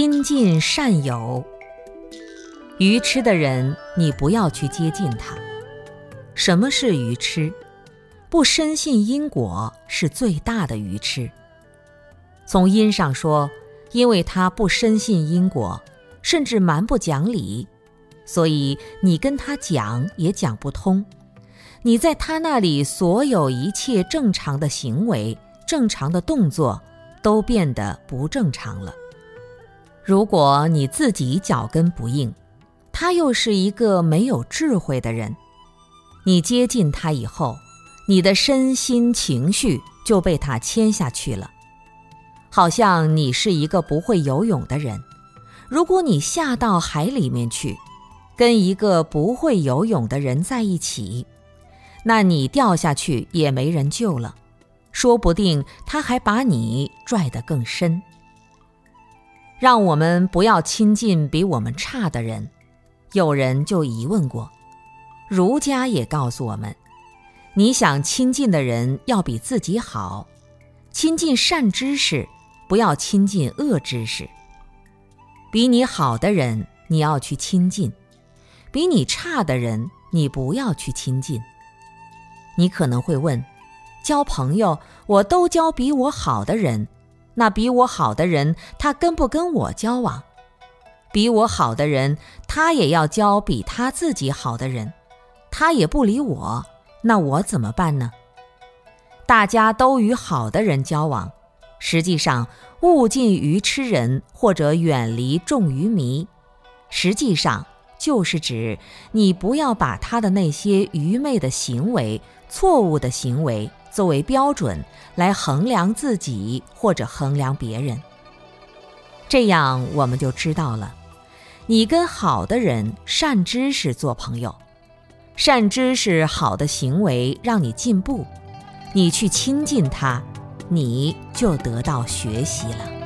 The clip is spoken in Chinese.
亲近善友，愚痴的人，你不要去接近他。什么是愚痴？不深信因果是最大的愚痴。从因上说，因为他不深信因果，甚至蛮不讲理，所以你跟他讲也讲不通。你在他那里所有一切正常的行为、正常的动作，都变得不正常了。如果你自己脚跟不硬，他又是一个没有智慧的人，你接近他以后，你的身心情绪就被他牵下去了。好像你是一个不会游泳的人，如果你下到海里面去，跟一个不会游泳的人在一起，那你掉下去也没人救了，说不定他还把你拽得更深。让我们不要亲近比我们差的人。有人就疑问过，儒家也告诉我们：你想亲近的人要比自己好，亲近善知识，不要亲近恶知识。比你好的人你要去亲近，比你差的人你不要去亲近。你可能会问：交朋友，我都交比我好的人。那比我好的人，他跟不跟我交往？比我好的人，他也要交比他自己好的人，他也不理我，那我怎么办呢？大家都与好的人交往，实际上物近于痴人，或者远离众愚迷，实际上就是指你不要把他的那些愚昧的行为、错误的行为。作为标准来衡量自己或者衡量别人，这样我们就知道了：你跟好的人、善知识做朋友，善知识好的行为让你进步，你去亲近他，你就得到学习了。